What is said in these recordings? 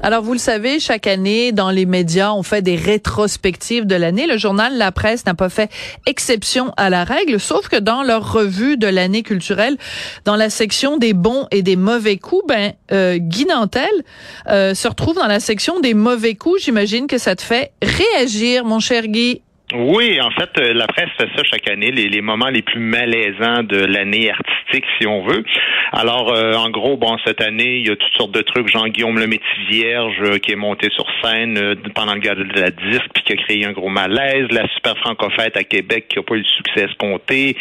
Alors, vous le savez, chaque année, dans les médias, on fait des rétrospectives de l'année. Le journal La Presse n'a pas fait exception à la règle, sauf que dans leur revue de l'année culturelle, dans la section des bons et des mauvais coups, ben, euh, Guy Nantel euh, se retrouve dans la section des mauvais coups. J'imagine que ça te fait réagir, mon cher Guy. Oui, en fait, euh, la presse fait ça chaque année, les, les moments les plus malaisants de l'année artistique, si on veut. Alors, euh, en gros, bon, cette année, il y a toutes sortes de trucs. Jean-Guillaume le métier vierge euh, qui est monté sur scène euh, pendant le gala de la disque, puis qui a créé un gros malaise. La super franco-fête à Québec qui a pas eu le succès escompté.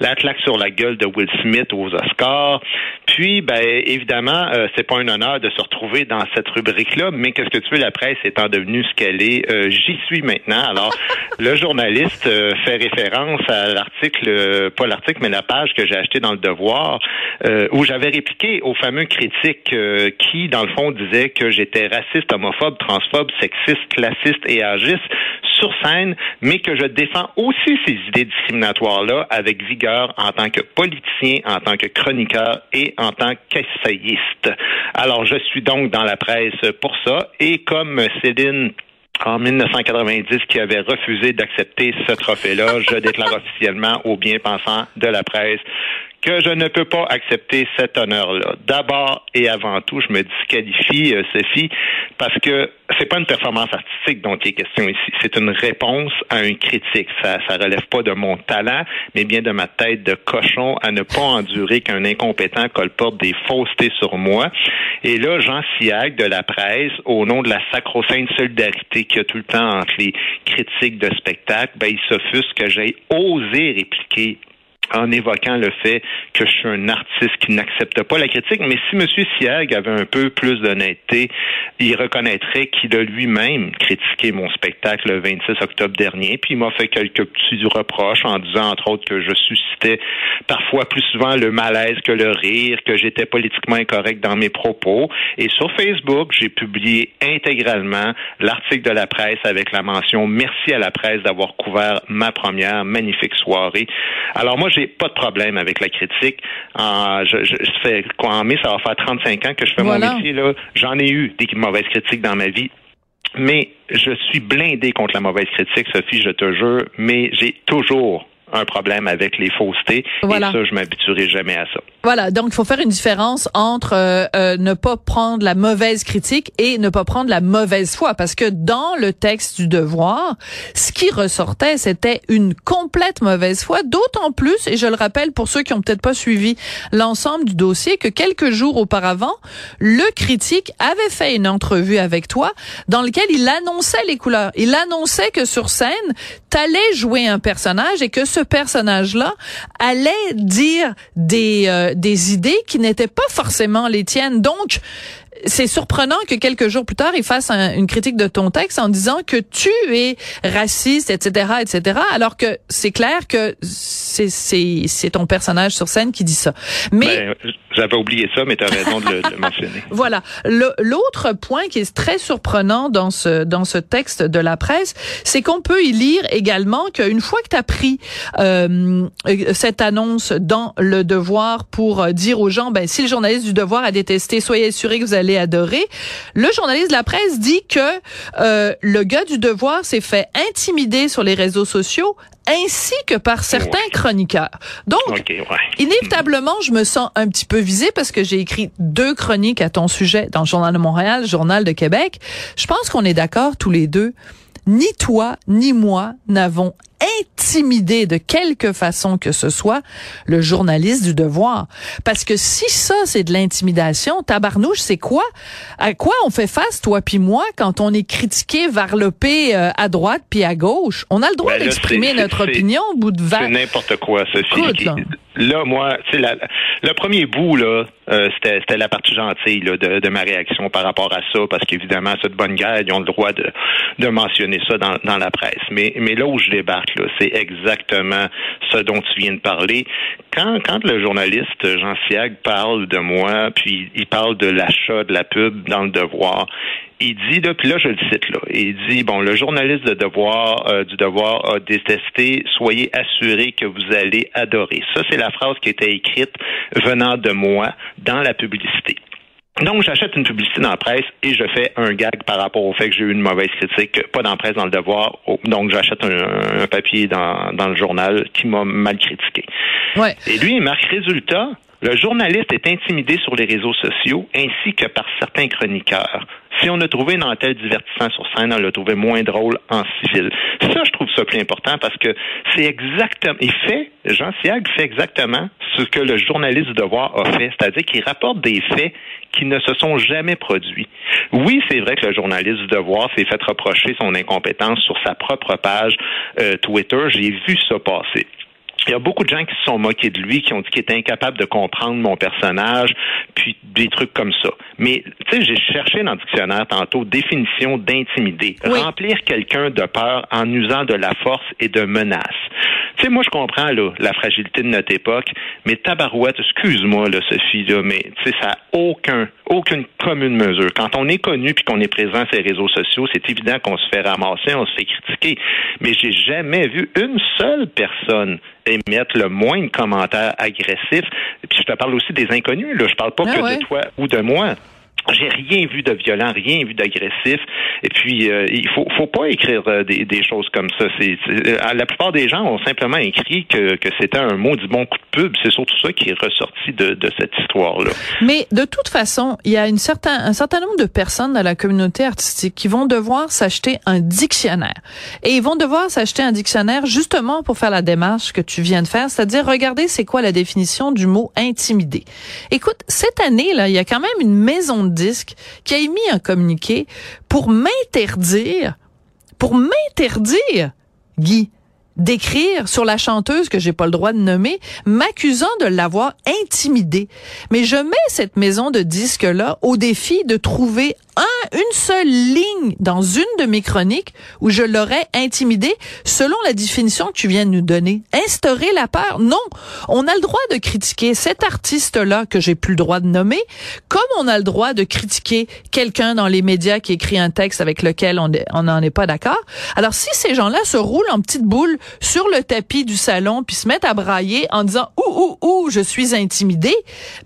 La claque sur la gueule de Will Smith aux Oscars. Puis, ben, évidemment, euh, c'est pas un honneur de se retrouver dans cette rubrique-là, mais qu'est-ce que tu veux, la presse étant devenue ce qu'elle est, euh, j'y suis maintenant. Alors, le journaliste euh, fait référence à l'article, euh, pas l'article, mais la page que j'ai achetée dans le Devoir, euh, où j'avais répliqué aux fameux critiques euh, qui, dans le fond, disaient que j'étais raciste, homophobe, transphobe, sexiste, classiste et âgiste sur scène, mais que je défends aussi ces idées discriminatoires-là avec vigueur en tant que politicien, en tant que chroniqueur et en tant qu'essayiste. Alors, je suis donc dans la presse pour ça, et comme Céline en 1990 qui avait refusé d'accepter ce trophée-là, je déclare officiellement aux bien-pensants de la presse que je ne peux pas accepter cet honneur-là. D'abord et avant tout, je me disqualifie, euh, Sophie, parce que c'est pas une performance artistique dont il est question ici. C'est une réponse à un critique. Ça, ça relève pas de mon talent, mais bien de ma tête de cochon à ne pas endurer qu'un incompétent colporte des faussetés sur moi. Et là, Jean Siag de la presse, au nom de la sacro-sainte solidarité qu'il y a tout le temps entre les critiques de spectacle, ben, il s'offusque que j'ai osé répliquer en évoquant le fait que je suis un artiste qui n'accepte pas la critique. Mais si M. Siag avait un peu plus d'honnêteté, il reconnaîtrait qu'il a lui-même critiqué mon spectacle le 26 octobre dernier, puis il m'a fait quelques petits reproches en disant, entre autres, que je suscitais parfois plus souvent le malaise que le rire, que j'étais politiquement incorrect dans mes propos. Et sur Facebook, j'ai publié intégralement l'article de la presse avec la mention Merci à la presse d'avoir couvert ma première magnifique soirée. Alors moi, j'ai pas de problème avec la critique. Je, je, je quoi en mai, ça va faire 35 ans que je fais Voilà. mon métier. Là, j'en ai eu des mauvaises critiques dans ma vie. Mais je suis blindé contre la mauvaise critique, Sophie, je te jure, mais j'ai toujours un problème avec les faussetés. Voilà. Et ça, je m'habituerai jamais à ça. Voilà, donc il faut faire une différence entre euh, euh, ne pas prendre la mauvaise critique et ne pas prendre la mauvaise foi, parce que dans le texte du devoir, ce qui ressortait, c'était une complète mauvaise foi, d'autant plus, et je le rappelle pour ceux qui ont peut-être pas suivi l'ensemble du dossier, que quelques jours auparavant, le critique avait fait une entrevue avec toi dans lequel il annonçait les couleurs. Il annonçait que sur scène, t'allais jouer un personnage et que ce personnage-là allait dire des euh, des idées qui n'étaient pas forcément les tiennes. Donc c'est surprenant que quelques jours plus tard, il fasse un- une critique de ton texte en disant que tu es raciste, etc., etc., alors que c'est clair que c'est, c'est, c'est ton personnage sur scène qui dit ça. Mais Ben, J'avais oublié ça, mais tu as raison de le, de mentionner. voilà. Le- L'autre point qui est très surprenant dans ce dans ce texte de la presse, c'est qu'on peut y lire également qu'une fois que tu as pris euh, euh, cette annonce dans le Devoir pour euh, dire aux gens, ben si le journaliste du Devoir a détesté, soyez assurés que vous allez adorer. Le journaliste de la presse dit que euh, le gars du Devoir s'est fait intimider sur les réseaux sociaux ainsi que par certains Ouais. chroniqueurs. Donc, ouais. Inévitablement, je me sens un petit peu visée parce que j'ai écrit deux chroniques à ton sujet dans le Journal de Montréal, le Journal de Québec. Je pense qu'on est d'accord tous les deux. Ni toi, ni moi n'avons intimidé de quelque façon que ce soit le journaliste du devoir. Parce que si ça, c'est de l'intimidation, tabarnouche, c'est quoi? À quoi on fait face, toi puis moi, quand on est critiqué, varlopé euh, à droite puis à gauche? On a le droit Ben d'exprimer c'est- notre c'est- opinion au bout de C'est 20... n'importe quoi, Sophie. Là. moi, tu sais, le premier bout, là, euh, c'était la partie gentille là, de, de, ma réaction par rapport à ça, parce qu'évidemment, cette bonne guerre, ils ont le droit de, de mentionner ça dans, dans la presse. Mais, mais là où je débarque, c'est exactement ce dont tu viens de parler. Quand, quand le journaliste Jean Siag parle de moi, puis il parle de l'achat de la pub dans le devoir, il dit, là, puis là, je le cite, là, il dit, bon, le journaliste de devoir, euh, du devoir a détesté, soyez assurés que vous allez adorer. Ça, c'est la phrase qui était écrite venant de moi dans la publicité. Donc, j'achète une publicité dans la presse et je fais un gag par rapport au fait que j'ai eu une mauvaise critique, pas dans la presse, dans le devoir. Donc, j'achète un, papier dans, dans le journal qui m'a mal critiqué. Ouais. Et lui, il marque résultat. Le journaliste est intimidé sur les réseaux sociaux ainsi que par certains chroniqueurs. Si on a trouvé une tel divertissant sur scène, on l'a trouvé moins drôle en civil. Ça, je trouve ça plus important parce que c'est exactement, il fait, Jean Siag fait exactement ce que le journaliste du devoir a fait, c'est-à-dire qu'il rapporte des faits qui ne se sont jamais produits. Oui, c'est vrai que le journaliste du devoir s'est fait reprocher son incompétence sur sa propre page euh, Twitter. J'ai vu ça passer. Il y a beaucoup de gens qui se sont moqués de lui, qui ont dit qu'il était incapable de comprendre mon personnage, puis des trucs comme ça. Mais, tu sais, j'ai cherché dans le dictionnaire tantôt définition d'intimider. Remplir quelqu'un de peur en usant de la force et de menace. Tu sais, moi, je comprends, là, la fragilité de notre époque, mais tabarouette, excuse-moi, là, Sophie, là, mais, tu sais, ça n'a aucun, aucune commune mesure. Quand on est connu puis qu'on est présent sur les réseaux sociaux, c'est évident qu'on se fait ramasser, on se fait critiquer. Mais j'ai jamais vu une seule personne émettre le moins de commentaires agressifs. Puis je te parle aussi des inconnus, là. Je parle pas ah que de toi ou de moi. J'ai rien vu de violent, rien vu d'agressif. Et puis, euh, il faut, faut pas écrire euh, des, des, choses comme ça. C'est, la plupart des gens ont simplement écrit que, que c'était un mot du bon coup de pub. C'est surtout ça qui est ressorti de, de cette histoire-là. Mais de toute façon, il y a une certain, un certain nombre de personnes dans la communauté artistique qui vont devoir s'acheter un dictionnaire. Et ils vont devoir s'acheter un dictionnaire justement pour faire la démarche que tu viens de faire, c'est-à-dire regarder c'est quoi la définition du mot intimider? Écoute, cette année, là, il y a quand même une maison de disque qui a émis un communiqué pour m'interdire, pour m'interdire, Guy, d'écrire sur la chanteuse que j'ai pas le droit de nommer, m'accusant de l'avoir intimidée. Mais je mets cette maison de disques là au défi de trouver un, une seule ligne dans une de mes chroniques où je l'aurais intimidé selon la définition que tu viens de nous donner. Instaurer la peur. Non. On a le droit de critiquer cet artiste-là que j'ai plus le droit de nommer, comme on a le droit de critiquer quelqu'un dans les médias qui écrit un texte avec lequel on n'en est pas d'accord. Alors, si ces gens-là se roulent en petite boule sur le tapis du salon puis se mettent à brailler en disant ouh, ouh, ouh, je suis intimidé,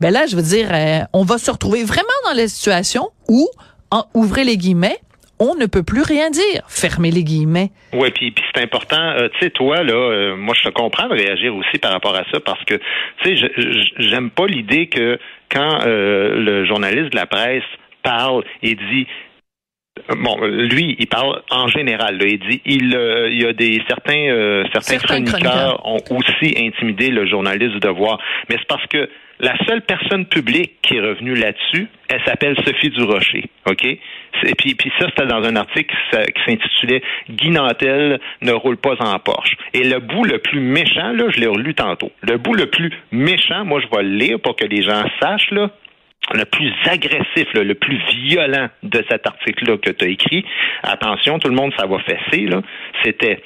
ben là, je veux dire, euh, on va se retrouver vraiment dans la situation où en, ouvrez les guillemets, on ne peut plus rien dire. Fermez les guillemets. Oui, puis, puis c'est important. Euh, tu sais, toi, là, euh, moi, je te comprends de réagir aussi par rapport à ça parce que, tu sais, j'aime pas l'idée que quand euh, le journaliste de la presse parle et dit Bon, lui, il parle en général. Là. Il dit il, il y a des certains certains, chroniqueurs, ont aussi intimidé le journaliste du devoir. Mais c'est parce que la seule personne publique qui est revenue là-dessus, elle s'appelle Sophie Durocher. OK? Et puis, ça, c'était dans un article qui s'intitulait Guy Nantel ne roule pas en Porsche. Et le bout le plus méchant, là, je l'ai relu tantôt. Le bout le plus méchant, moi, je vais le lire pour que les gens sachent, là, le plus agressif, le plus violent de cet article-là que tu as écrit, attention, tout le monde, ça va fesser, là, c'était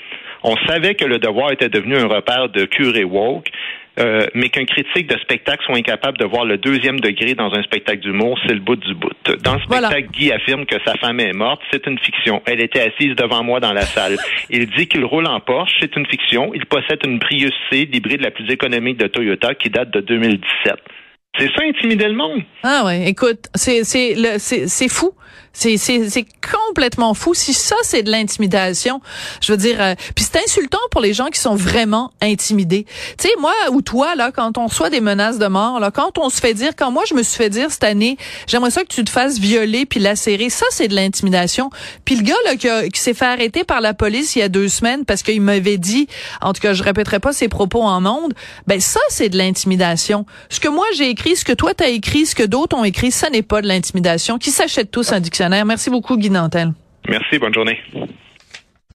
on savait que le devoir était devenu un repère de curé woke, euh, mais qu'un critique de spectacle soit incapable de voir le deuxième degré dans un spectacle d'humour, c'est le bout du bout. Dans le spectacle, Guy affirme que sa femme est morte, c'est une fiction. Elle était assise devant moi dans la salle. Il dit qu'il roule en Porsche, c'est une fiction. Il possède une Prius C, l'hybride la plus économique de Toyota, qui date de 2017. C'est ça, intimider le monde. Ah ouais, écoute, c'est c'est c'est fou. C'est c'est complètement fou. Si ça c'est de l'intimidation, je veux dire, euh, puis c'est insultant pour les gens qui sont vraiment intimidés. Tu sais, moi ou toi là, quand on reçoit des menaces de mort, là, quand on se fait dire, quand moi je me suis fait dire cette année, j'aimerais ça que tu te fasses violer puis lacérer, ça c'est de l'intimidation. Puis le gars là qui, qui s'est fait arrêter par la police il y a deux semaines parce qu'il m'avait dit, en tout cas je répéterai pas ses propos en ondes, ben ça c'est de l'intimidation. Ce que moi j'ai ce que toi t'as écrit, ce que d'autres ont écrit, ça n'est pas de l'intimidation. Qui s'achète tous un dictionnaire? Merci beaucoup, Guy Nantel. Merci, bonne journée.